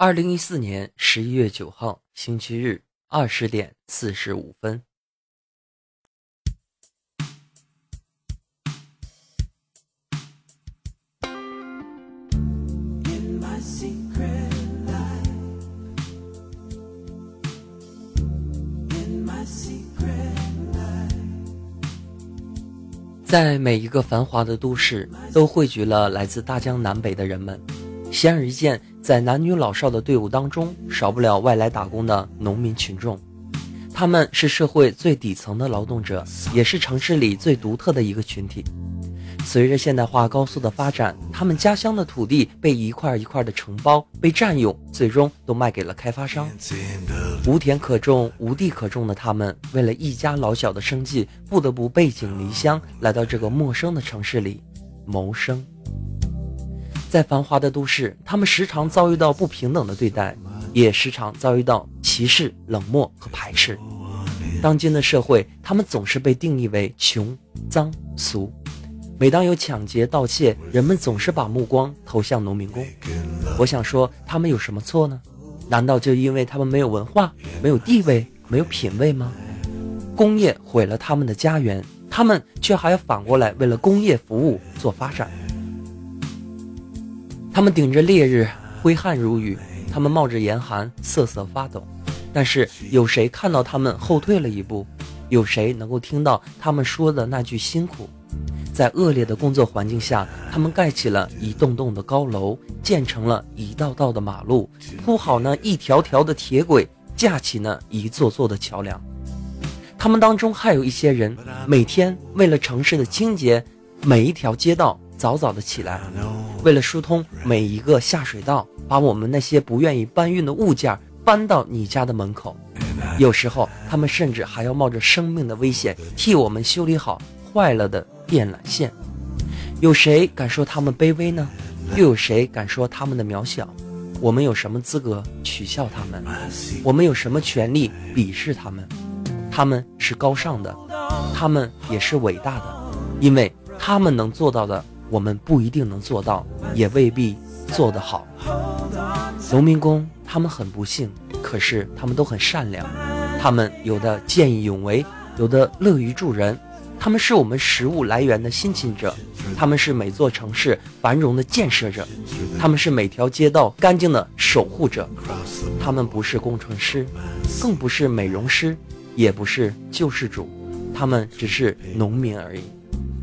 二零一四年十一月九号，星期日，二十点四十五分。在每一个繁华的都市，都汇聚了来自大江南北的人们。显而易见，在男女老少的队伍当中，少不了外来打工的农民群众。他们是社会最底层的劳动者，也是城市里最独特的一个群体。随着现代化高速的发展，他们家乡的土地被一块一块的承包、被占用，最终都卖给了开发商。无田可种、无地可种的他们，为了一家老小的生计，不得不背井离乡，来到这个陌生的城市里谋生。在繁华的都市，他们时常遭遇到不平等的对待，也时常遭遇到歧视、冷漠和排斥。当今的社会，他们总是被定义为穷、脏、俗。每当有抢劫、盗窃，人们总是把目光投向农民工。我想说，他们有什么错呢？难道就因为他们没有文化、没有地位、没有品位吗？工业毁了他们的家园，他们却还要反过来为了工业服务做发展。他们顶着烈日，挥汗如雨；他们冒着严寒，瑟瑟发抖。但是，有谁看到他们后退了一步？有谁能够听到他们说的那句辛苦？在恶劣的工作环境下，他们盖起了一栋栋的高楼，建成了一道道的马路，铺好那一条条的铁轨，架起那一座座的桥梁。他们当中还有一些人，每天为了城市的清洁，每一条街道。早早的起来，为了疏通每一个下水道，把我们那些不愿意搬运的物件搬到你家的门口。有时候，他们甚至还要冒着生命的危险替我们修理好坏了的电缆线。有谁敢说他们卑微呢？又有谁敢说他们的渺小？我们有什么资格取笑他们？我们有什么权利鄙视他们？他们是高尚的，他们也是伟大的，因为他们能做到的。我们不一定能做到，也未必做得好。农民工他们很不幸，可是他们都很善良。他们有的见义勇为，有的乐于助人。他们是我们食物来源的辛勤者，他们是每座城市繁荣的建设者，他们是每条街道干净的守护者。他们不是工程师，更不是美容师，也不是救世主，他们只是农民而已。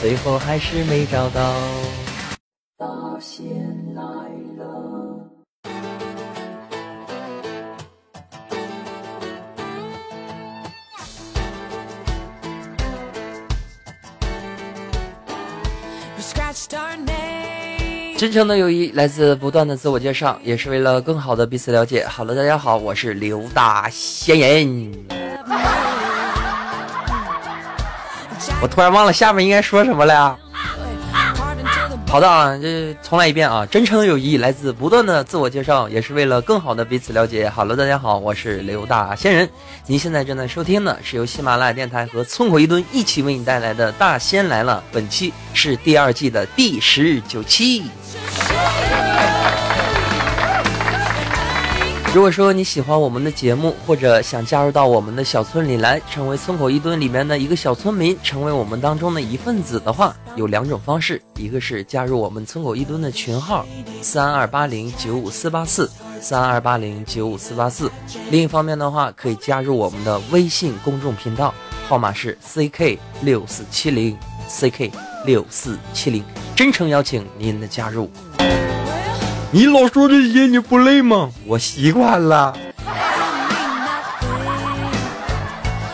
最后还是没找到。大仙来了。真诚的友谊来自不断的自我介绍，也是为了更好的彼此了解。Hello，大家好，我是刘大仙人。我突然忘了下面应该说什么了呀。好的啊，这重来一遍啊！真诚友谊来自不断的自我介绍，也是为了更好的彼此了解。Hello，大家好，我是刘大仙人。您现在正在收听的是由喜马拉雅电台和村口一吨一起为你带来的《大仙来了》，本期是第二季的第十九期。如果说你喜欢我们的节目，或者想加入到我们的小村里来，成为村口一墩里面的一个小村民，成为我们当中的一份子的话，有两种方式：一个是加入我们村口一墩的群号三二八零九五四八四三二八零九五四八四；另一方面的话，可以加入我们的微信公众频道，号码是 ck 六四七零 ck 六四七零，真诚邀请您的加入。你老说这些，你不累吗？我习惯了。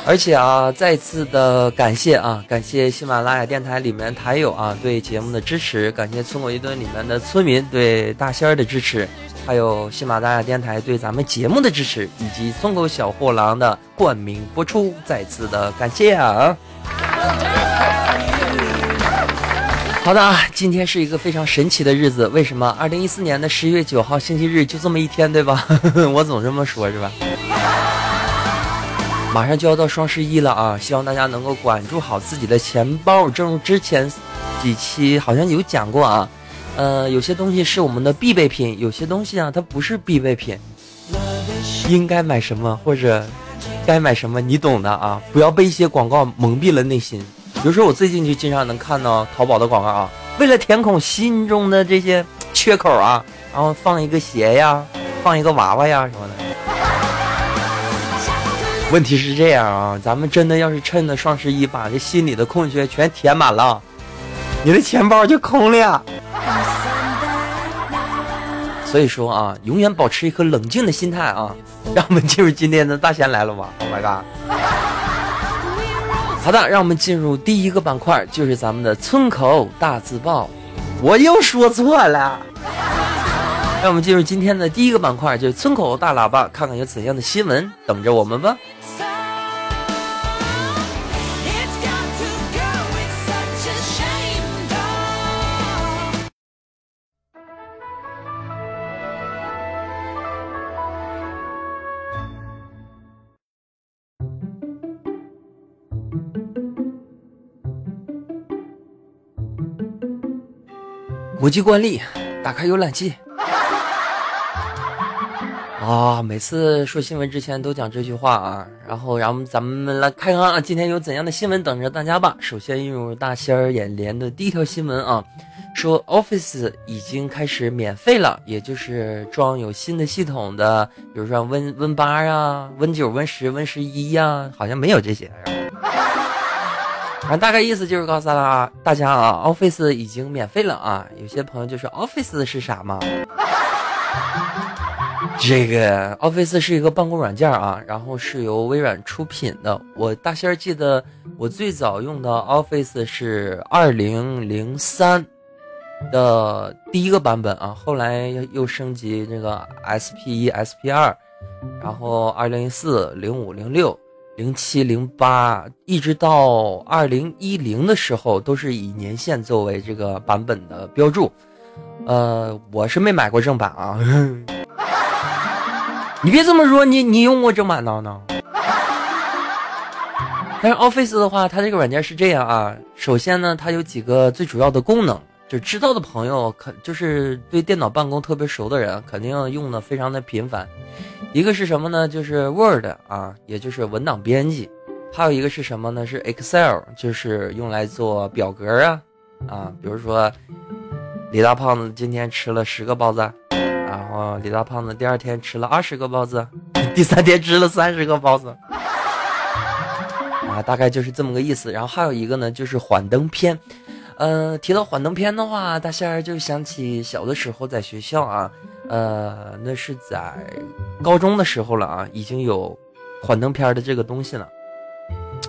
而且啊，再次的感谢啊，感谢喜马拉雅电台里面台友啊对节目的支持，感谢村口一吨里面的村民对大仙儿的支持，还有喜马拉雅电台对咱们节目的支持，以及村口小货郎的冠名播出，再次的感谢啊。好的啊，今天是一个非常神奇的日子。为什么？二零一四年的十一月九号星期日就这么一天，对吧？我总这么说，是吧？马上就要到双十一了啊！希望大家能够管住好自己的钱包。正如之前几期好像有讲过啊，呃，有些东西是我们的必备品，有些东西啊它不是必备品。应该买什么或者该买什么，你懂的啊！不要被一些广告蒙蔽了内心。比如说，我最近就经常能看到淘宝的广告啊，为了填空心中的这些缺口啊，然后放一个鞋呀，放一个娃娃呀什么的。问题是这样啊，咱们真的要是趁着双十一把这心里的空缺全填满了，你的钱包就空了。所以说啊，永远保持一颗冷静的心态啊，让我们进入今天的大仙来了吧，Oh my god！好的，让我们进入第一个板块，就是咱们的村口大字报。我又说错了。让我们进入今天的第一个板块，就是村口大喇叭，看看有怎样的新闻等着我们吧。国际惯例，打开浏览器。啊，每次说新闻之前都讲这句话啊，然后，然后咱们来看看啊，今天有怎样的新闻等着大家吧。首先映入大仙儿眼帘的第一条新闻啊，说 Office 已经开始免费了，也就是装有新的系统的，比如说 Win Win 八啊、Win 九、Win 十、Win 十一呀，好像没有这些。反正大概意思就是告诉大大家啊，Office 已经免费了啊。有些朋友就说 Office 是啥嘛？这个 Office 是一个办公软件啊，然后是由微软出品的。我大仙儿记得我最早用的 Office 是二零零三的第一个版本啊，后来又升级这个 SP 一、SP 二，然后二零零四、零五、零六。零七零八一直到二零一零的时候，都是以年限作为这个版本的标注。呃，我是没买过正版啊。你别这么说，你你用过正版的呢？但是 Office 的话，它这个软件是这样啊。首先呢，它有几个最主要的功能，就知道的朋友，肯就是对电脑办公特别熟的人，肯定用的非常的频繁。一个是什么呢？就是 Word 啊，也就是文档编辑；还有一个是什么呢？是 Excel，就是用来做表格啊啊。比如说，李大胖子今天吃了十个包子，然后李大胖子第二天吃了二十个包子，第三天吃了三十个包子，啊，大概就是这么个意思。然后还有一个呢，就是幻灯片。呃，提到幻灯片的话，大仙儿就想起小的时候在学校啊。呃，那是在高中的时候了啊，已经有幻灯片的这个东西了，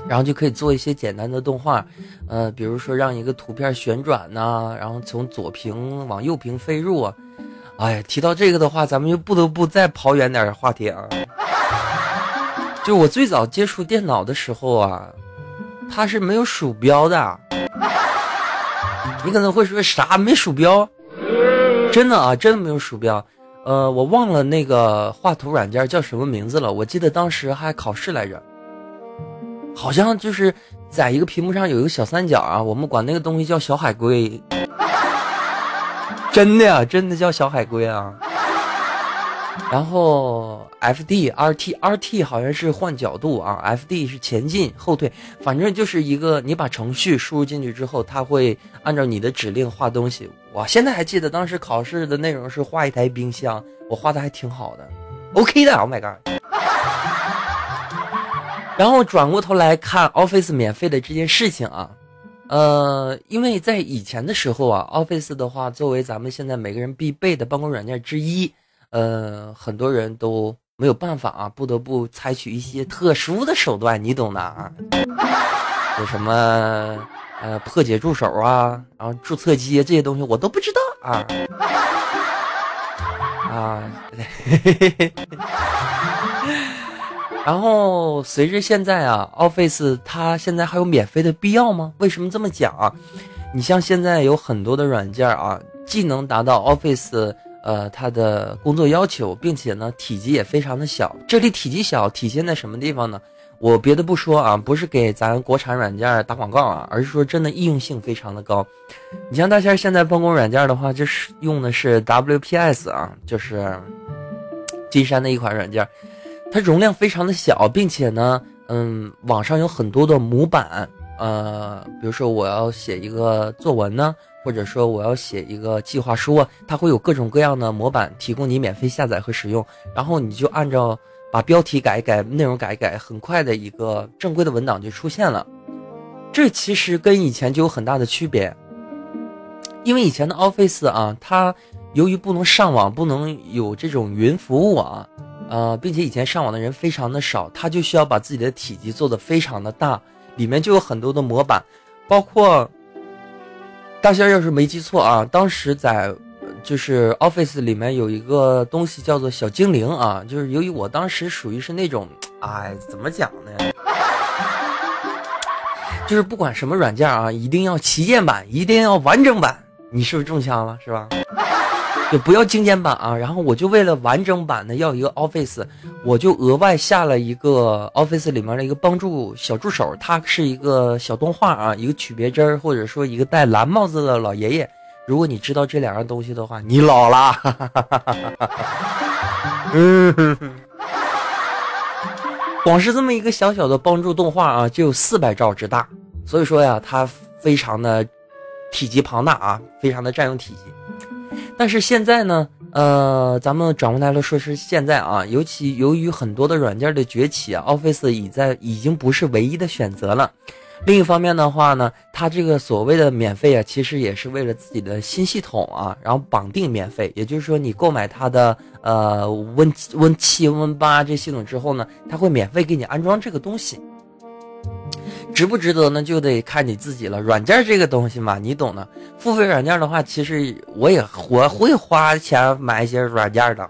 然后就可以做一些简单的动画，呃，比如说让一个图片旋转呐，然后从左屏往右屏飞入啊。哎，提到这个的话，咱们就不得不再跑远点话题啊。就我最早接触电脑的时候啊，它是没有鼠标的。你可能会说啥没鼠标？真的啊，真的没有鼠标，呃，我忘了那个画图软件叫什么名字了。我记得当时还考试来着，好像就是在一个屏幕上有一个小三角啊，我们管那个东西叫小海龟。真的呀，真的叫小海龟啊。然后 F D R T R T 好像是换角度啊，F D 是前进后退，反正就是一个你把程序输入进去之后，它会按照你的指令画东西。我现在还记得当时考试的内容是画一台冰箱，我画的还挺好的，OK 的。Oh my god！然后转过头来看 Office 免费的这件事情啊，呃，因为在以前的时候啊，Office 的话作为咱们现在每个人必备的办公软件之一。呃，很多人都没有办法啊，不得不采取一些特殊的手段，你懂的啊。有什么呃破解助手啊，然后注册机这些东西我都不知道啊。啊，然后随着现在啊，Office 它现在还有免费的必要吗？为什么这么讲啊？你像现在有很多的软件啊，既能达到 Office。呃，它的工作要求，并且呢，体积也非常的小。这里体积小体现在什么地方呢？我别的不说啊，不是给咱国产软件打广告啊，而是说真的易用性非常的高。你像大仙现在办公软件的话，就是用的是 WPS 啊，就是金山的一款软件，它容量非常的小，并且呢，嗯，网上有很多的模板，呃，比如说我要写一个作文呢。或者说我要写一个计划书，它会有各种各样的模板提供你免费下载和使用，然后你就按照把标题改一改，内容改一改，很快的一个正规的文档就出现了。这其实跟以前就有很大的区别，因为以前的 Office 啊，它由于不能上网，不能有这种云服务啊，呃，并且以前上网的人非常的少，它就需要把自己的体积做得非常的大，里面就有很多的模板，包括。大仙要是没记错啊，当时在就是 Office 里面有一个东西叫做小精灵啊，就是由于我当时属于是那种，哎，怎么讲呢？就是不管什么软件啊，一定要旗舰版，一定要完整版。你是不是中枪了？是吧？就不要精简版啊！然后我就为了完整版的要一个 Office，我就额外下了一个 Office 里面的一个帮助小助手，它是一个小动画啊，一个曲别针，或者说一个戴蓝帽子的老爷爷。如果你知道这两样东西的话，你老了。嗯，光是这么一个小小的帮助动画啊，就有四百兆之大，所以说呀，它非常的体积庞大啊，非常的占用体积。但是现在呢，呃，咱们转过来了说，是现在啊，尤其由于很多的软件的崛起啊，Office 已在已经不是唯一的选择了。另一方面的话呢，它这个所谓的免费啊，其实也是为了自己的新系统啊，然后绑定免费。也就是说，你购买它的呃 Win Win 七 Win 八这系统之后呢，它会免费给你安装这个东西。值不值得呢？就得看你自己了。软件这个东西嘛，你懂的。付费软件的话，其实我也我会花钱买一些软件的。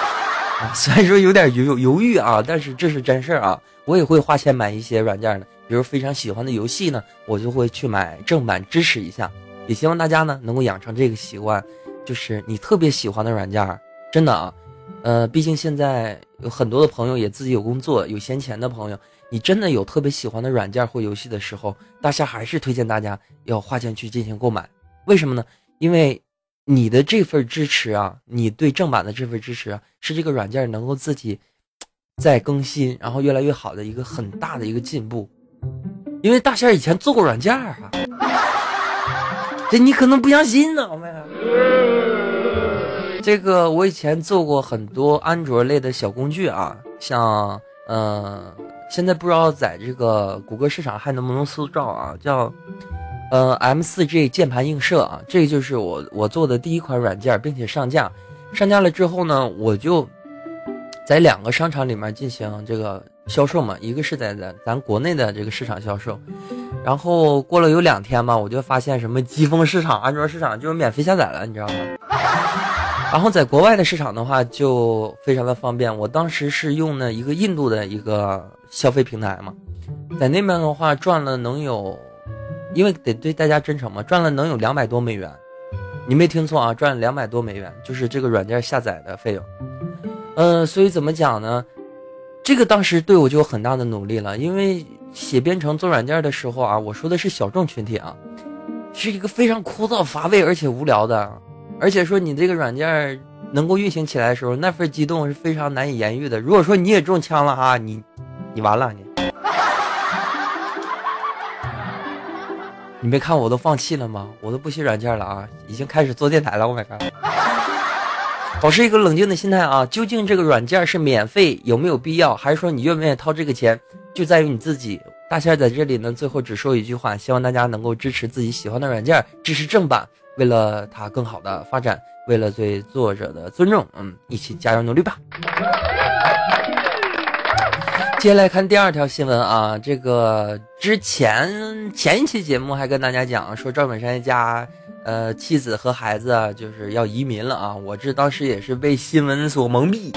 虽然说有点犹犹豫啊，但是这是真事儿啊。我也会花钱买一些软件的，比如非常喜欢的游戏呢，我就会去买正版支持一下。也希望大家呢能够养成这个习惯，就是你特别喜欢的软件，真的啊，呃，毕竟现在有很多的朋友也自己有工作、有闲钱的朋友。你真的有特别喜欢的软件或游戏的时候，大侠还是推荐大家要花钱去进行购买。为什么呢？因为你的这份支持啊，你对正版的这份支持啊，是这个软件能够自己在更新，然后越来越好的一个很大的一个进步。因为大仙以前做过软件啊，这你可能不相信呢，我们这个我以前做过很多安卓类的小工具啊，像嗯。现在不知道在这个谷歌市场还能不能搜到啊？叫，呃，M4G 键盘映射啊，这就是我我做的第一款软件，并且上架。上架了之后呢，我就在两个商场里面进行这个销售嘛，一个是在咱咱国内的这个市场销售，然后过了有两天吧，我就发现什么疾风市场、安卓市场就是免费下载了，你知道吗？然后在国外的市场的话就非常的方便，我当时是用的一个印度的一个消费平台嘛，在那边的话赚了能有，因为得对大家真诚嘛，赚了能有两百多美元，你没听错啊，赚了两百多美元，就是这个软件下载的费用。嗯，所以怎么讲呢？这个当时对我就有很大的努力了，因为写编程做软件的时候啊，我说的是小众群体啊，是一个非常枯燥乏味而且无聊的。而且说你这个软件能够运行起来的时候，那份激动是非常难以言喻的。如果说你也中枪了啊，你你完了你。你没看我都放弃了吗？我都不写软件了啊，已经开始做电台了。我 my god！保持一个冷静的心态啊，究竟这个软件是免费，有没有必要，还是说你愿不愿意掏这个钱，就在于你自己。大仙在这里呢，最后只说一句话，希望大家能够支持自己喜欢的软件，支持正版，为了他更好的发展，为了对作者的尊重，嗯，一起加油努力吧。接下来看第二条新闻啊，这个之前前一期节目还跟大家讲说赵本山家，呃，妻子和孩子就是要移民了啊，我这当时也是被新闻所蒙蔽，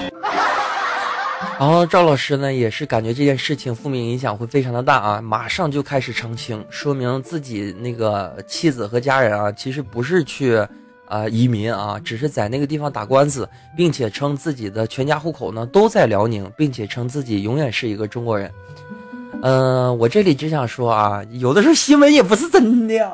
然后赵老师呢也是感觉这件事情负面影响会非常的大啊，马上就开始澄清，说明自己那个妻子和家人啊，其实不是去。啊，移民啊，只是在那个地方打官司，并且称自己的全家户口呢都在辽宁，并且称自己永远是一个中国人。嗯，我这里只想说啊，有的时候新闻也不是真的呀。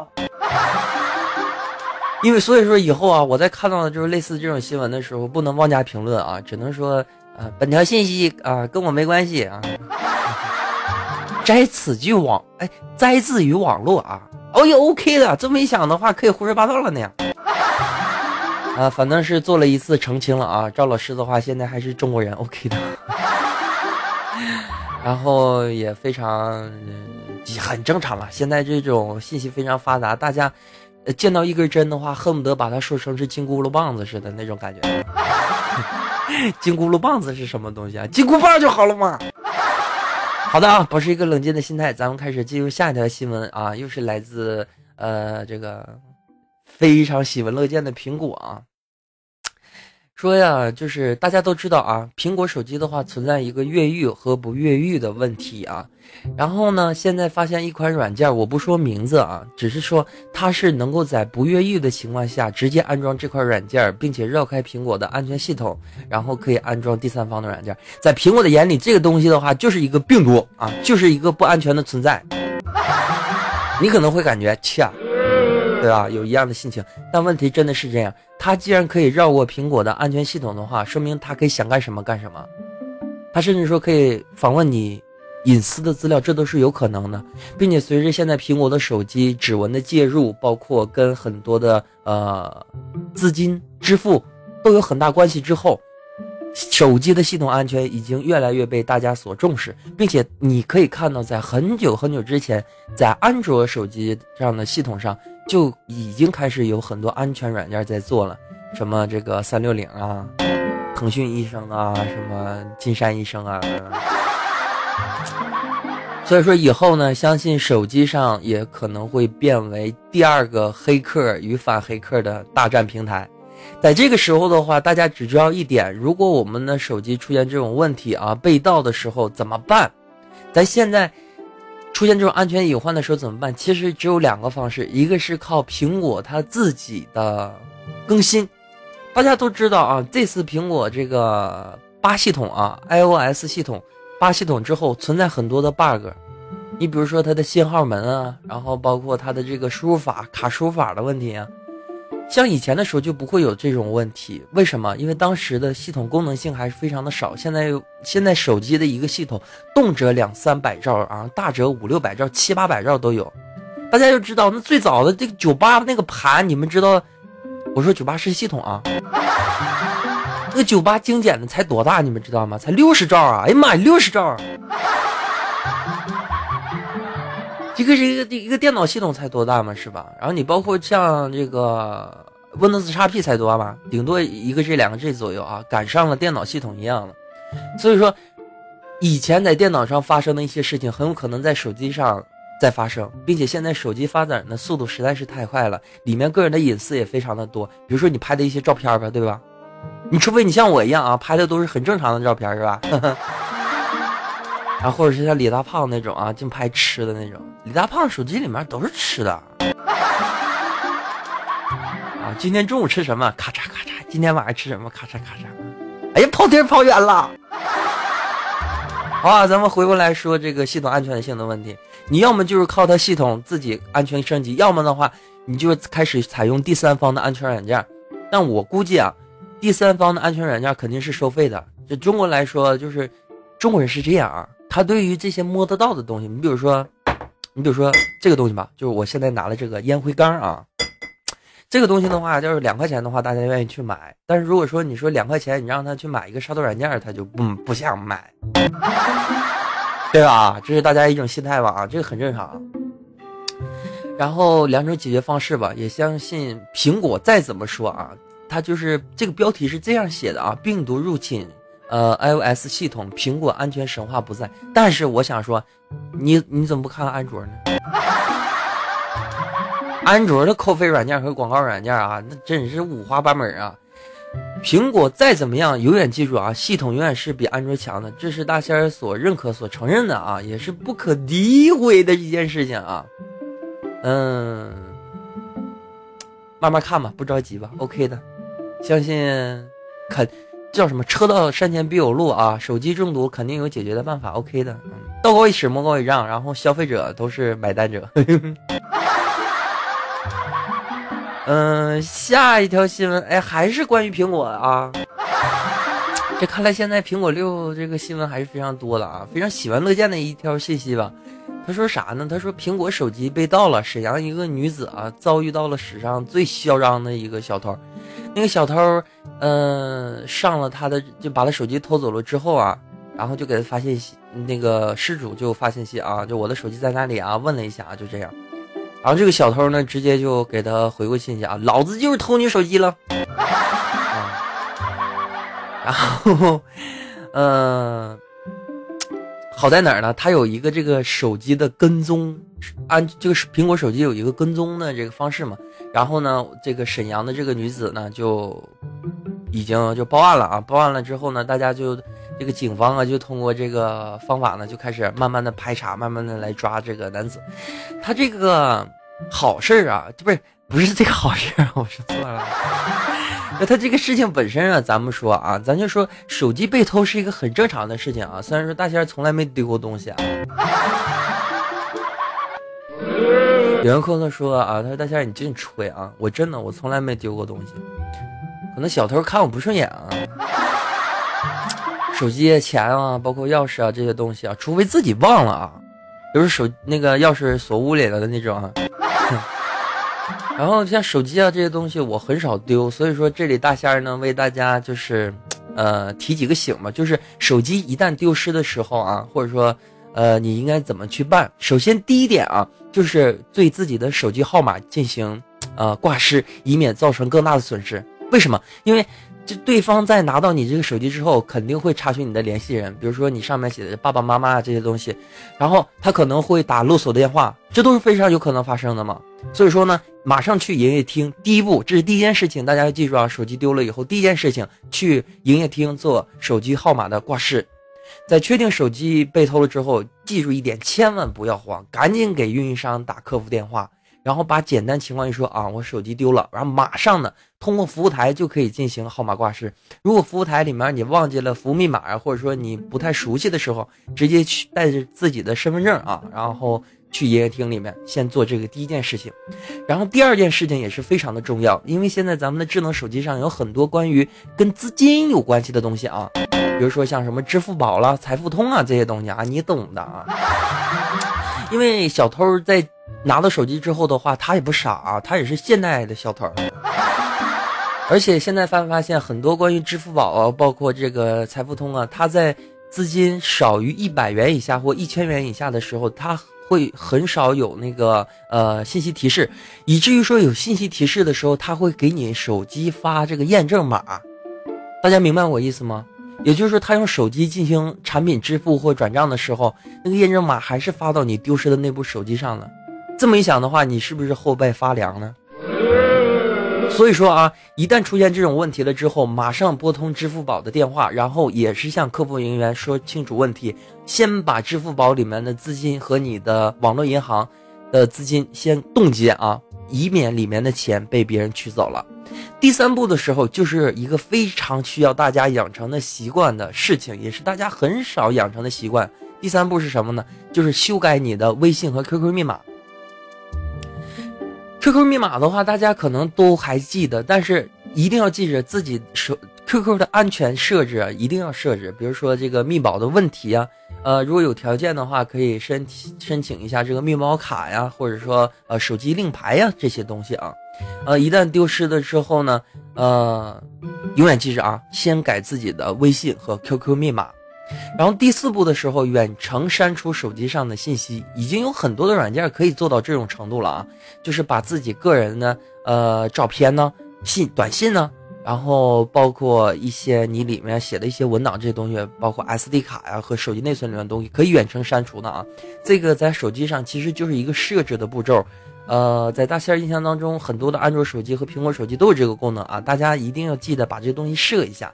因为所以说以后啊，我在看到的就是类似这种新闻的时候，不能妄加评论啊，只能说啊，本条信息啊跟我没关系啊。摘此句网，哎，摘自于网络啊，哦哟 OK 的，这么一想的话，可以胡说八道了呢。啊，反正是做了一次澄清了啊。赵老师的话，现在还是中国人，OK 的。然后也非常很正常了。现在这种信息非常发达，大家见到一根针的话，恨不得把它说成是金箍噜棒子似的那种感觉。金箍噜棒子是什么东西啊？金箍棒就好了嘛。好的啊，保持一个冷静的心态，咱们开始进入下一条新闻啊，又是来自呃这个。非常喜闻乐见的苹果啊，说呀，就是大家都知道啊，苹果手机的话存在一个越狱和不越狱的问题啊。然后呢，现在发现一款软件，我不说名字啊，只是说它是能够在不越狱的情况下直接安装这块软件，并且绕开苹果的安全系统，然后可以安装第三方的软件。在苹果的眼里，这个东西的话就是一个病毒啊，就是一个不安全的存在。你可能会感觉，切。对吧？有一样的心情，但问题真的是这样。他既然可以绕过苹果的安全系统的话，说明他可以想干什么干什么。他甚至说可以访问你隐私的资料，这都是有可能的。并且随着现在苹果的手机指纹的介入，包括跟很多的呃资金支付都有很大关系之后，手机的系统安全已经越来越被大家所重视。并且你可以看到，在很久很久之前，在安卓手机这样的系统上。就已经开始有很多安全软件在做了，什么这个三六零啊，腾讯医生啊，什么金山医生啊，所以说以后呢，相信手机上也可能会变为第二个黑客与反黑客的大战平台。在这个时候的话，大家只知道一点：如果我们的手机出现这种问题啊，被盗的时候怎么办？咱现在。出现这种安全隐患的时候怎么办？其实只有两个方式，一个是靠苹果它自己的更新。大家都知道啊，这次苹果这个八系统啊，iOS 系统八系统之后存在很多的 bug。你比如说它的信号门啊，然后包括它的这个输入法卡输入法的问题啊。像以前的时候就不会有这种问题，为什么？因为当时的系统功能性还是非常的少。现在现在手机的一个系统，动辄两三百兆啊，大则五六百兆、七八百兆都有。大家就知道，那最早的这个九八那个盘，你们知道？我说九八是系统啊，那个九八精简的才多大？你们知道吗？才六十兆啊！哎呀妈呀，六十兆！一个是一个一个电脑系统才多大嘛，是吧？然后你包括像这个 Windows XP 才多嘛，顶多一个 G 两个 G 左右啊，赶上了电脑系统一样的。所以说，以前在电脑上发生的一些事情，很有可能在手机上再发生，并且现在手机发展的速度实在是太快了，里面个人的隐私也非常的多。比如说你拍的一些照片吧，对吧？你除非你像我一样啊，拍的都是很正常的照片，是吧？啊，或者是像李大胖那种啊，净拍吃的那种。李大胖手机里面都是吃的。啊，今天中午吃什么？咔嚓咔嚓。今天晚上吃什么？咔嚓咔嚓。哎呀，跑题跑远了。啊，咱们回过来说这个系统安全性的问题。你要么就是靠它系统自己安全升级，要么的话，你就开始采用第三方的安全软件。但我估计啊。第三方的安全软件肯定是收费的。这中国来说，就是中国人是这样啊，他对于这些摸得到的东西，你比如说，你比如说这个东西吧，就是我现在拿了这个烟灰缸啊，这个东西的话，就是两块钱的话，大家愿意去买。但是如果说你说两块钱，你让他去买一个杀毒软件，他就不不想买，对吧？这是大家一种心态吧啊，这个很正常。然后两种解决方式吧，也相信苹果再怎么说啊。它就是这个标题是这样写的啊，病毒入侵，呃，iOS 系统，苹果安全神话不在。但是我想说，你你怎么不看安卓呢？安卓的扣费软件和广告软件啊，那真是五花八门啊。苹果再怎么样，永远记住啊，系统永远是比安卓强的，这是大仙儿所认可、所承认的啊，也是不可诋毁的一件事情啊。嗯，慢慢看吧，不着急吧，OK 的。相信，肯叫什么车到山前必有路啊！手机中毒肯定有解决的办法，OK 的。嗯，道高一尺，魔高一丈，然后消费者都是买单者。嗯，下一条新闻，哎，还是关于苹果啊。这看来现在苹果六这个新闻还是非常多的啊，非常喜闻乐见的一条信息吧。他说啥呢？他说苹果手机被盗了，沈阳一个女子啊遭遇到了史上最嚣张的一个小偷。那个小偷，嗯，上了他的就把他手机偷走了之后啊，然后就给他发信息，那个失主就发信息啊，就我的手机在哪里啊？问了一下啊，就这样。然后这个小偷呢，直接就给他回过信息啊，老子就是偷你手机了。然后，嗯。好在哪儿呢？他有一个这个手机的跟踪，按这个苹果手机有一个跟踪的这个方式嘛。然后呢，这个沈阳的这个女子呢，就已经就报案了啊。报案了之后呢，大家就这个警方啊，就通过这个方法呢，就开始慢慢的排查，慢慢的来抓这个男子。他这个好事啊，不是不是这个好事，我说错了。那他这个事情本身啊，咱们说啊，咱就说手机被偷是一个很正常的事情啊。虽然说大仙从来没丢过东西啊。有人扣扣说啊，他说大仙你净吹啊，我真的我从来没丢过东西，可能小偷看我不顺眼啊。手机、钱啊，包括钥匙啊这些东西啊，除非自己忘了啊，就是手那个钥匙锁屋里了的那种啊。然后像手机啊这些东西我很少丢，所以说这里大仙儿呢为大家就是，呃提几个醒吧，就是手机一旦丢失的时候啊，或者说，呃你应该怎么去办？首先第一点啊，就是对自己的手机号码进行呃挂失，以免造成更大的损失。为什么？因为这对方在拿到你这个手机之后，肯定会查询你的联系人，比如说你上面写的爸爸妈妈这些东西，然后他可能会打勒索电话，这都是非常有可能发生的嘛。所以说呢。马上去营业厅，第一步，这是第一件事情，大家要记住啊！手机丢了以后，第一件事情去营业厅做手机号码的挂失。在确定手机被偷了之后，记住一点，千万不要慌，赶紧给运营商打客服电话，然后把简单情况一说啊，我手机丢了，然后马上呢通过服务台就可以进行号码挂失。如果服务台里面你忘记了服务密码啊，或者说你不太熟悉的时候，直接去带着自己的身份证啊，然后。去营业厅里面先做这个第一件事情，然后第二件事情也是非常的重要，因为现在咱们的智能手机上有很多关于跟资金有关系的东西啊，比如说像什么支付宝啦、财付通啊这些东西啊，你懂的啊。因为小偷在拿到手机之后的话，他也不傻啊，他也是现代的小偷，而且现在发没发现很多关于支付宝啊，包括这个财付通啊，他在资金少于一百元以下或一千元以下的时候，他。会很少有那个呃信息提示，以至于说有信息提示的时候，他会给你手机发这个验证码。大家明白我意思吗？也就是说，他用手机进行产品支付或转账的时候，那个验证码还是发到你丢失的那部手机上了。这么一想的话，你是不是后背发凉呢？所以说啊，一旦出现这种问题了之后，马上拨通支付宝的电话，然后也是向客服人员说清楚问题，先把支付宝里面的资金和你的网络银行的资金先冻结啊，以免里面的钱被别人取走了。第三步的时候，就是一个非常需要大家养成的习惯的事情，也是大家很少养成的习惯。第三步是什么呢？就是修改你的微信和 QQ 密码。QQ 密码的话，大家可能都还记得，但是一定要记着自己手 QQ 的安全设置啊，一定要设置，比如说这个密保的问题啊，呃，如果有条件的话，可以申申请一下这个密保卡呀，或者说呃手机令牌呀这些东西啊，呃，一旦丢失了之后呢，呃，永远记着啊，先改自己的微信和 QQ 密码，然后第四步的时候，远程删除手机上的信息，已经有很多的软件可以做到这种程度了啊，就是把自己个人的呃照片呢、信、短信呢。然后包括一些你里面写的一些文档这些东西，包括 SD 卡呀和手机内存里面的东西，可以远程删除的啊。这个在手机上其实就是一个设置的步骤，呃，在大仙印象当中，很多的安卓手机和苹果手机都有这个功能啊。大家一定要记得把这东西设一下，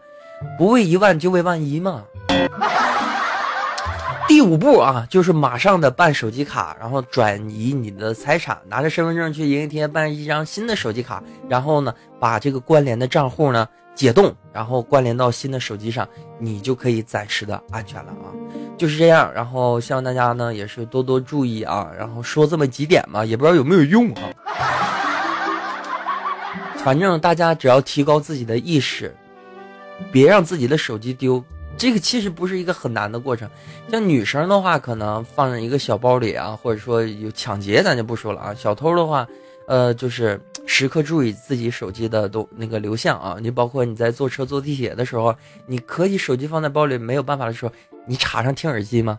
不为一万就为万一嘛。第五步啊，就是马上的办手机卡，然后转移你的财产，拿着身份证去营业厅办一张新的手机卡，然后呢，把这个关联的账户呢解冻，然后关联到新的手机上，你就可以暂时的安全了啊。就是这样，然后希望大家呢也是多多注意啊，然后说这么几点嘛，也不知道有没有用啊。反正大家只要提高自己的意识，别让自己的手机丢。这个其实不是一个很难的过程，像女生的话，可能放在一个小包里啊，或者说有抢劫，咱就不说了啊。小偷的话，呃，就是时刻注意自己手机的都那个流向啊。你包括你在坐车、坐地铁的时候，你可以手机放在包里，没有办法的时候，你插上听耳机吗？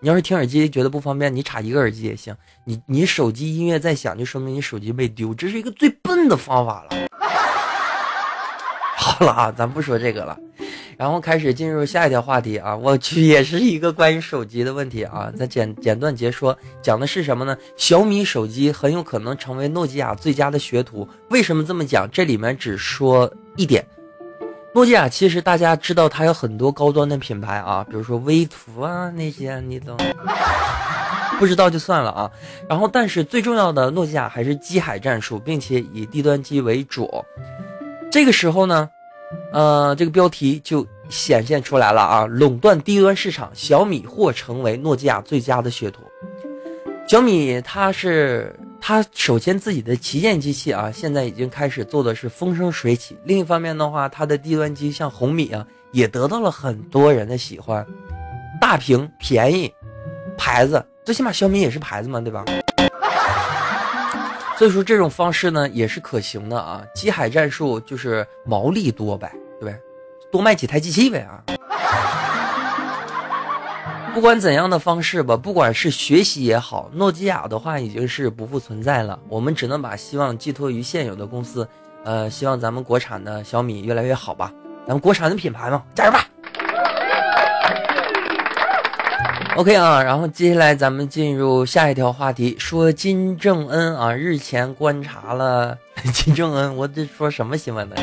你要是听耳机觉得不方便，你插一个耳机也行。你你手机音乐在响，就说明你手机没丢，这是一个最笨的方法了。好了啊，咱不说这个了。然后开始进入下一条话题啊，我去，也是一个关于手机的问题啊。再简简短截说，讲的是什么呢？小米手机很有可能成为诺基亚最佳的学徒。为什么这么讲？这里面只说一点，诺基亚其实大家知道它有很多高端的品牌啊，比如说威图啊那些，你懂？不知道就算了啊。然后，但是最重要的，诺基亚还是机海战术，并且以低端机为主。这个时候呢？呃，这个标题就显现出来了啊！垄断低端市场，小米或成为诺基亚最佳的学徒。小米它是它首先自己的旗舰机器啊，现在已经开始做的是风生水起。另一方面的话，它的低端机像红米啊，也得到了很多人的喜欢。大屏、便宜、牌子，最起码小米也是牌子嘛，对吧？所以说这种方式呢也是可行的啊，机海战术就是毛利多呗，对不对？多卖几台机器呗啊！不管怎样的方式吧，不管是学习也好，诺基亚的话已经是不复存在了，我们只能把希望寄托于现有的公司。呃，希望咱们国产的小米越来越好吧，咱们国产的品牌嘛，加油吧 OK 啊，然后接下来咱们进入下一条话题，说金正恩啊日前观察了 金正恩，我这说什么新闻呢？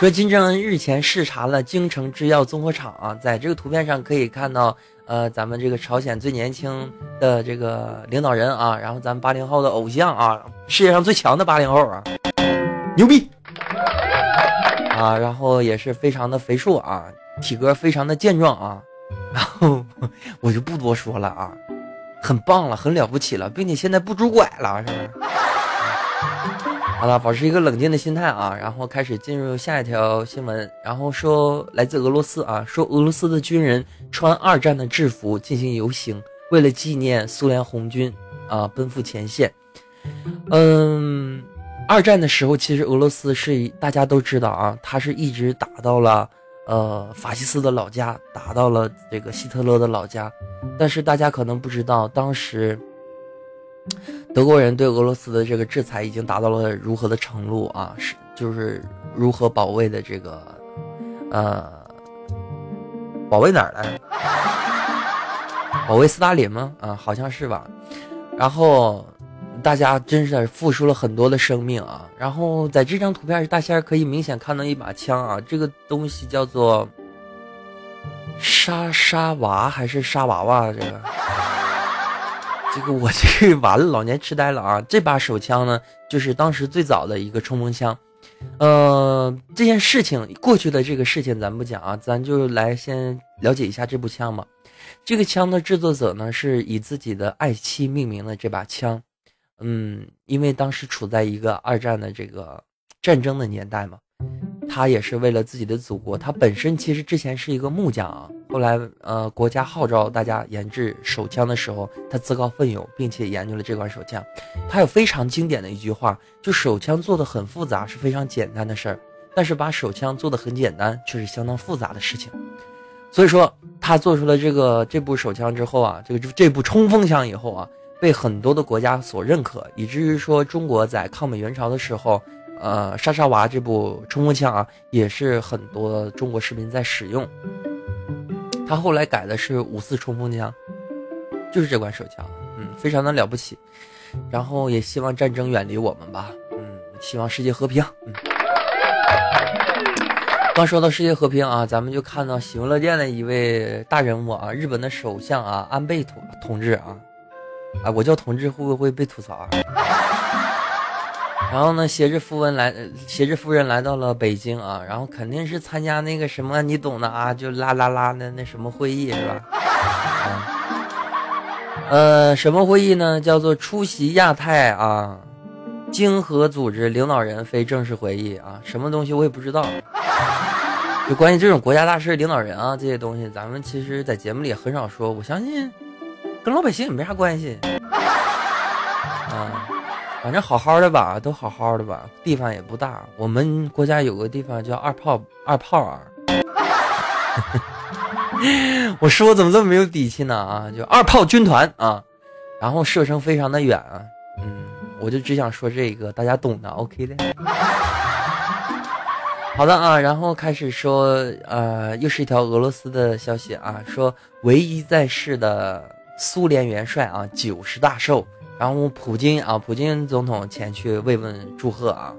说金正恩日前视察了京城制药综合厂啊，在这个图片上可以看到，呃，咱们这个朝鲜最年轻的这个领导人啊，然后咱们八零后的偶像啊，世界上最强的八零后啊，牛逼啊，然后也是非常的肥硕啊，体格非常的健壮啊。然后我就不多说了啊，很棒了，很了不起了，并且现在不拄拐了，是不是？好了，保持一个冷静的心态啊，然后开始进入下一条新闻。然后说来自俄罗斯啊，说俄罗斯的军人穿二战的制服进行游行，为了纪念苏联红军啊奔赴前线。嗯，二战的时候，其实俄罗斯是大家都知道啊，他是一直打到了。呃，法西斯的老家打到了这个希特勒的老家，但是大家可能不知道，当时德国人对俄罗斯的这个制裁已经达到了如何的程度啊？是就是如何保卫的这个呃，保卫哪儿来？保卫斯大林吗？啊，好像是吧。然后。大家真是付出了很多的生命啊！然后在这张图片，大仙可以明显看到一把枪啊，这个东西叫做沙沙娃还是沙娃娃？这个，这个我这个完了，老年痴呆了啊！这把手枪呢，就是当时最早的一个冲锋枪。呃，这件事情过去的这个事情咱不讲啊，咱就来先了解一下这部枪吧。这个枪的制作者呢，是以自己的爱妻命名的这把枪。嗯，因为当时处在一个二战的这个战争的年代嘛，他也是为了自己的祖国。他本身其实之前是一个木匠啊，后来呃国家号召大家研制手枪的时候，他自告奋勇，并且研究了这款手枪。他有非常经典的一句话，就手枪做的很复杂是非常简单的事儿，但是把手枪做的很简单却是相当复杂的事情。所以说他做出了这个这部手枪之后啊，这个这部冲锋枪以后啊，被很多的国家所认可，以至于说中国在抗美援朝的时候。呃，沙沙娃这部冲锋枪啊，也是很多中国士兵在使用。他后来改的是五四冲锋枪，就是这款手枪，嗯，非常的了不起。然后也希望战争远离我们吧，嗯，希望世界和平。嗯，刚说到世界和平啊，咱们就看到喜闻乐见的一位大人物啊，日本的首相啊，安倍同同志啊，啊，我叫同志会不会被吐槽啊？然后呢，携着夫人来，携着夫人来到了北京啊，然后肯定是参加那个什么，你懂的啊，就啦啦啦的那什么会议是吧？呃，什么会议呢？叫做出席亚太啊，经合组织领导人非正式会议啊，什么东西我也不知道。就关于这种国家大事领导人啊这些东西，咱们其实在节目里很少说，我相信跟老百姓也没啥关系啊。反正好好的吧，都好好的吧，地方也不大。我们国家有个地方叫二炮二炮儿，我说怎么这么没有底气呢？啊，就二炮军团啊，然后射程非常的远啊，嗯，我就只想说这个，大家懂的，OK 的。好的啊，然后开始说，呃，又是一条俄罗斯的消息啊，说唯一在世的苏联元帅啊，九十大寿。然后普京啊，普京总统前去慰问祝贺啊，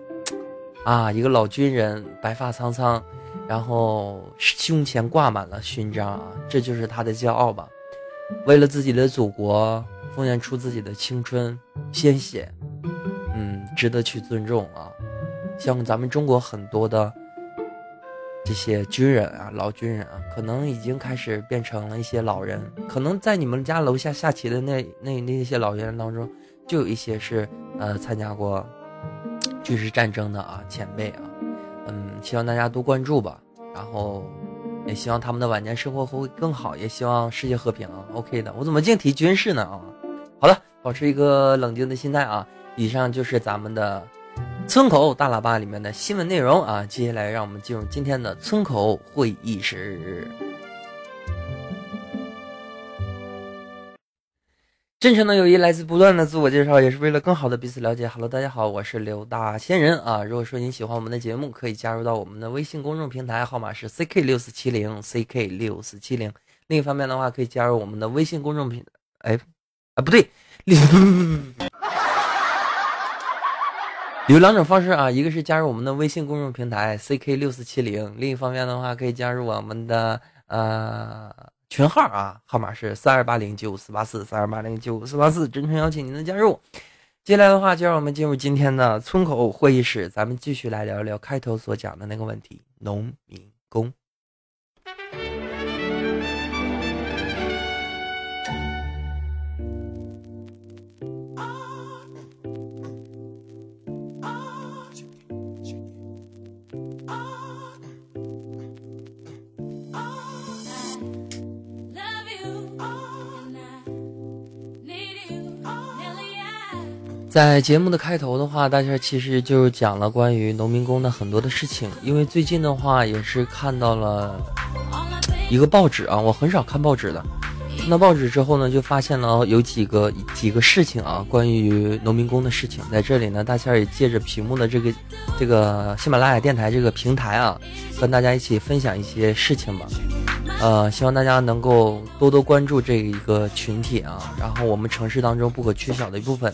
啊，一个老军人，白发苍苍，然后胸前挂满了勋章啊，这就是他的骄傲吧？为了自己的祖国，奉献出自己的青春鲜血，嗯，值得去尊重啊。像咱们中国很多的这些军人啊，老军人啊，可能已经开始变成了一些老人，可能在你们家楼下下棋的那那那些老军人当中。就有一些是呃参加过军事战争的啊前辈啊，嗯，希望大家多关注吧，然后也希望他们的晚年生活会更好，也希望世界和平啊。OK 的，我怎么净提军事呢啊？好了，保持一个冷静的心态啊。以上就是咱们的村口大喇叭里面的新闻内容啊。接下来让我们进入今天的村口会议室。真诚的友谊来自不断的自我介绍，也是为了更好的彼此了解。Hello，大家好，我是刘大仙人啊。如果说您喜欢我们的节目，可以加入到我们的微信公众平台，号码是 ck 六四七零 ck 六四七零。另一方面的话，可以加入我们的微信公众平，哎，啊不对，有两种方式啊，一个是加入我们的微信公众平台 ck 六四七零，另一方面的话，可以加入我们的呃。群号啊，号码是三二八零九五四八四三二八零九五四八四，真诚邀请您的加入。接下来的话，就让我们进入今天的村口会议室，咱们继续来聊一聊开头所讲的那个问题——农民工。在节目的开头的话，大家其实就讲了关于农民工的很多的事情。因为最近的话，也是看到了一个报纸啊，我很少看报纸的。看到报纸之后呢，就发现了有几个几个事情啊，关于农民工的事情。在这里呢，大仙也借着屏幕的这个这个喜马拉雅电台这个平台啊，跟大家一起分享一些事情吧。呃，希望大家能够多多关注这一个群体啊，然后我们城市当中不可缺少的一部分。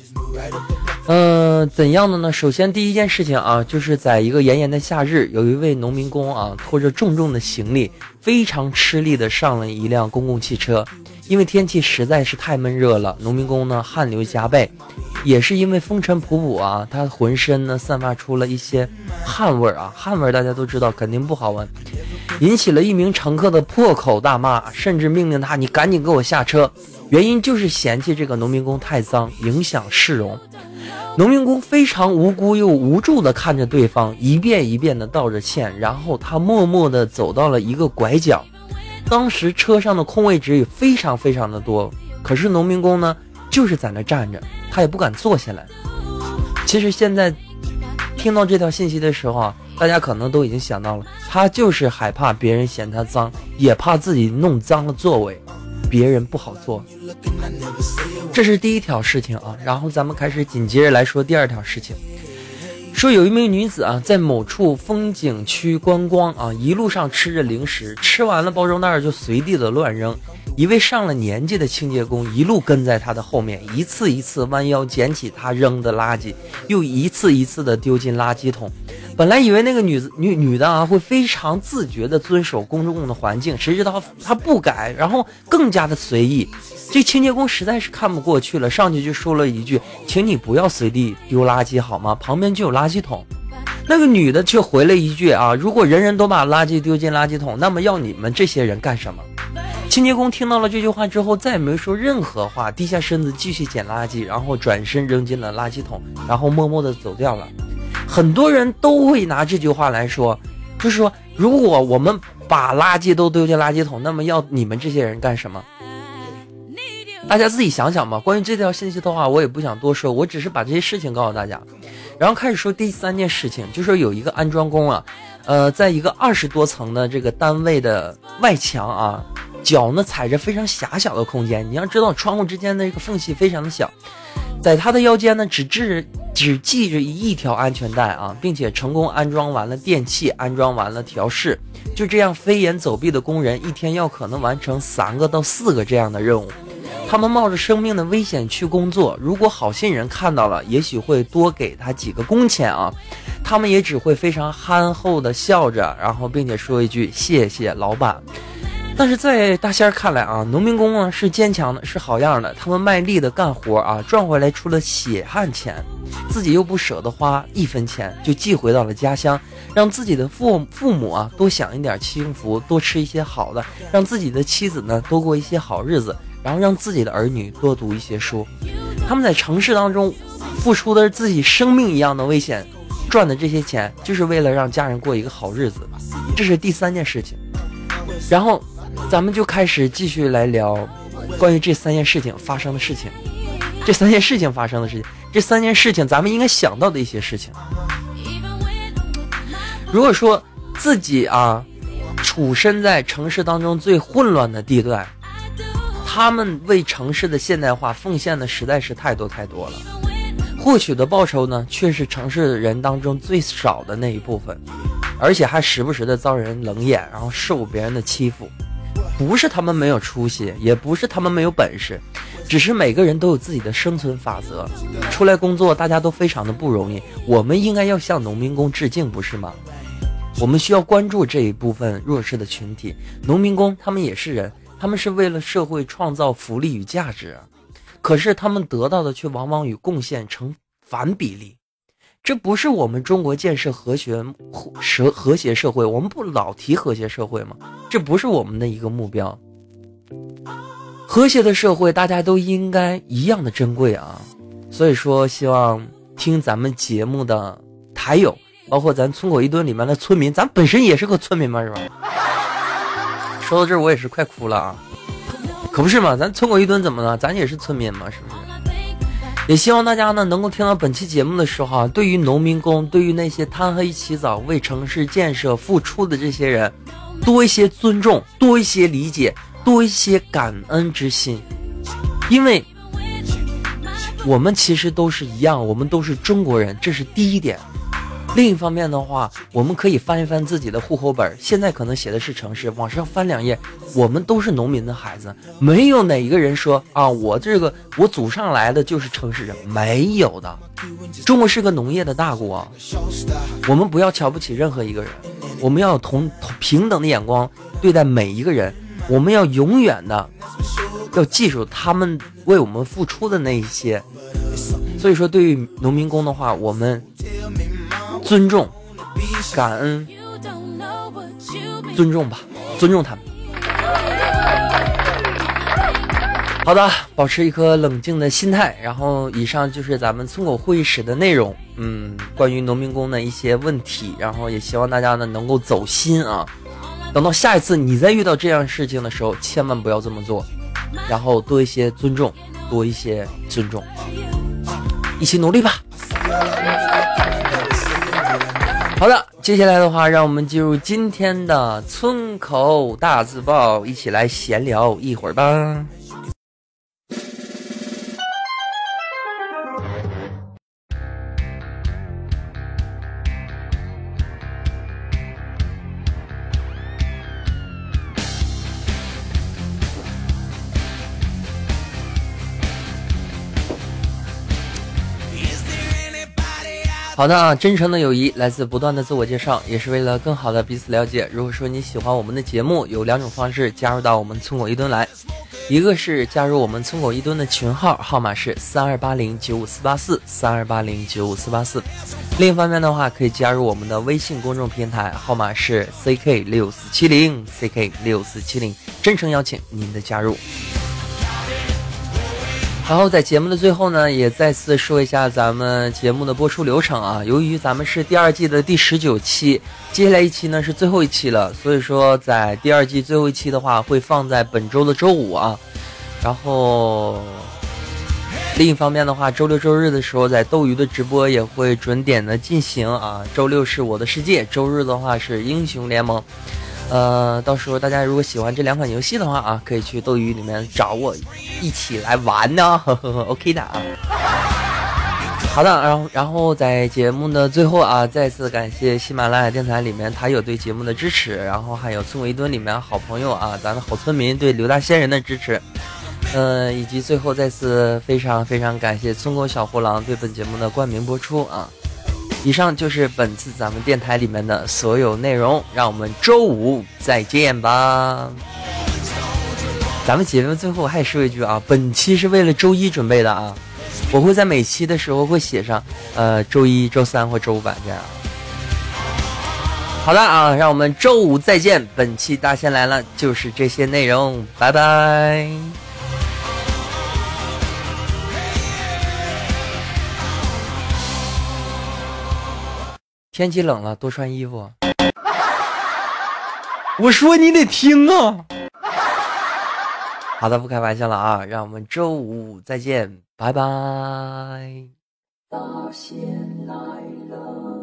嗯，怎样的呢？首先第一件事情啊，就是在一个炎炎的夏日，有一位农民工啊，拖着重重的行李，非常吃力的上了一辆公共汽车。因为天气实在是太闷热了，农民工呢汗流浃背，也是因为风尘仆仆啊，他浑身呢散发出了一些汗味儿啊，汗味儿大家都知道肯定不好闻。引起了一名乘客的破口大骂，甚至命令他：“你赶紧给我下车！”原因就是嫌弃这个农民工太脏，影响市容。农民工非常无辜又无助地看着对方一遍一遍地道着歉，然后他默默地走到了一个拐角。当时车上的空位置也非常非常的多，可是农民工呢，就是在那站着，他也不敢坐下来。其实现在听到这条信息的时候啊，大家可能都已经想到了，他就是害怕别人嫌他脏，也怕自己弄脏了座位，别人不好做。这是第一条事情啊，然后咱们开始紧接着来说第二条事情。说有一名女子啊，在某处风景区观光啊，一路上吃着零食，吃完了包装袋就随地的乱扔。一位上了年纪的清洁工一路跟在她的后面，一次一次弯腰捡起她扔的垃圾，又一次一次的丢进垃圾桶。本来以为那个女子女女的啊会非常自觉的遵守公众的环境，谁知道她不改，然后更加的随意。这清洁工实在是看不过去了，上去就说了一句：“请你不要随地丢垃圾好吗？旁边就有垃圾桶。”那个女的却回了一句：“啊，如果人人都把垃圾丢进垃圾桶，那么要你们这些人干什么？”清洁工听到了这句话之后，再也没说任何话，低下身子继续捡垃圾，然后转身扔进了垃圾桶，然后默默的走掉了。很多人都会拿这句话来说，就是说，如果我们把垃圾都丢进垃圾桶，那么要你们这些人干什么？大家自己想想吧。关于这条信息的话，我也不想多说，我只是把这些事情告诉大家。然后开始说第三件事情，就说有一个安装工啊，呃，在一个二十多层的这个单位的外墙啊，脚呢踩着非常狭小的空间。你要知道，窗户之间的这个缝隙非常的小。在他的腰间呢，只系只系着一条安全带啊，并且成功安装完了电器，安装完了调试。就这样飞檐走壁的工人，一天要可能完成三个到四个这样的任务。他们冒着生命的危险去工作，如果好心人看到了，也许会多给他几个工钱啊。他们也只会非常憨厚的笑着，然后并且说一句谢谢老板。但是在大仙儿看来啊，农民工啊是坚强的，是好样的。他们卖力的干活啊，赚回来出了血汗钱，自己又不舍得花一分钱，就寄回到了家乡，让自己的父父母啊多享一点清福，多吃一些好的，让自己的妻子呢多过一些好日子，然后让自己的儿女多读一些书。他们在城市当中付出的自己生命一样的危险，赚的这些钱就是为了让家人过一个好日子。这是第三件事情，然后。咱们就开始继续来聊关于这三件事情发生的事情，这三件事情发生的事情，这三件事情咱们应该想到的一些事情。如果说自己啊处身在城市当中最混乱的地段，他们为城市的现代化奉献的实在是太多太多了，获取的报酬呢却是城市人当中最少的那一部分，而且还时不时的遭人冷眼，然后受别人的欺负。不是他们没有出息，也不是他们没有本事，只是每个人都有自己的生存法则。出来工作，大家都非常的不容易。我们应该要向农民工致敬，不是吗？我们需要关注这一部分弱势的群体。农民工他们也是人，他们是为了社会创造福利与价值，可是他们得到的却往往与贡献成反比例。这不是我们中国建设和谐和和谐社会，我们不老提和谐社会吗？这不是我们的一个目标。和谐的社会，大家都应该一样的珍贵啊！所以说，希望听咱们节目的台友，包括咱村口一墩里面的村民，咱本身也是个村民嘛，是吧？说到这儿，我也是快哭了啊！可不是嘛，咱村口一墩怎么了？咱也是村民嘛，是不是？也希望大家呢能够听到本期节目的时候啊，对于农民工，对于那些贪黑起早为城市建设付出的这些人，多一些尊重，多一些理解，多一些感恩之心，因为我们其实都是一样，我们都是中国人，这是第一点。另一方面的话，我们可以翻一翻自己的户口本，现在可能写的是城市，往上翻两页，我们都是农民的孩子，没有哪一个人说啊，我这个我祖上来的就是城市人，没有的。中国是个农业的大国，我们不要瞧不起任何一个人，我们要同同平等的眼光对待每一个人，我们要永远的要记住他们为我们付出的那一些。所以说，对于农民工的话，我们。尊重、感恩、尊重吧，尊重他们。好的，保持一颗冷静的心态。然后，以上就是咱们村口会议室的内容。嗯，关于农民工的一些问题，然后也希望大家呢能够走心啊。等到下一次你再遇到这样事情的时候，千万不要这么做，然后多一些尊重，多一些尊重，一起努力吧。好的，接下来的话，让我们进入今天的村口大字报，一起来闲聊一会儿吧。好的啊，真诚的友谊来自不断的自我介绍，也是为了更好的彼此了解。如果说你喜欢我们的节目，有两种方式加入到我们村口一吨来，一个是加入我们村口一吨的群号，号码是三二八零九五四八四三二八零九五四八四；另一方面的话，可以加入我们的微信公众平台，号码是 ck 六四七零 ck 六四七零，真诚邀请您的加入。然后在节目的最后呢，也再次说一下咱们节目的播出流程啊。由于咱们是第二季的第十九期，接下来一期呢是最后一期了，所以说在第二季最后一期的话会放在本周的周五啊。然后另一方面的话，周六周日的时候在斗鱼的直播也会准点的进行啊。周六是我的世界，周日的话是英雄联盟。呃，到时候大家如果喜欢这两款游戏的话啊，可以去斗鱼里面找我一起来玩呢。呵呵呵 OK 的啊。好的，然后然后在节目的最后啊，再次感谢喜马拉雅电台里面他有对节目的支持，然后还有村委一吨里面好朋友啊，咱的好村民对刘大仙人的支持，嗯，以及最后再次非常非常感谢村口小胡狼对本节目的冠名播出啊。以上就是本次咱们电台里面的所有内容，让我们周五再见吧。咱们节目最后还说一句啊，本期是为了周一准备的啊，我会在每期的时候会写上，呃，周一周三或周五版这样。好的啊，让我们周五再见。本期大仙来了就是这些内容，拜拜。天气冷了，多穿衣服。我说你得听啊。好的，不开玩笑了啊，让我们周五再见，拜拜。大仙来了。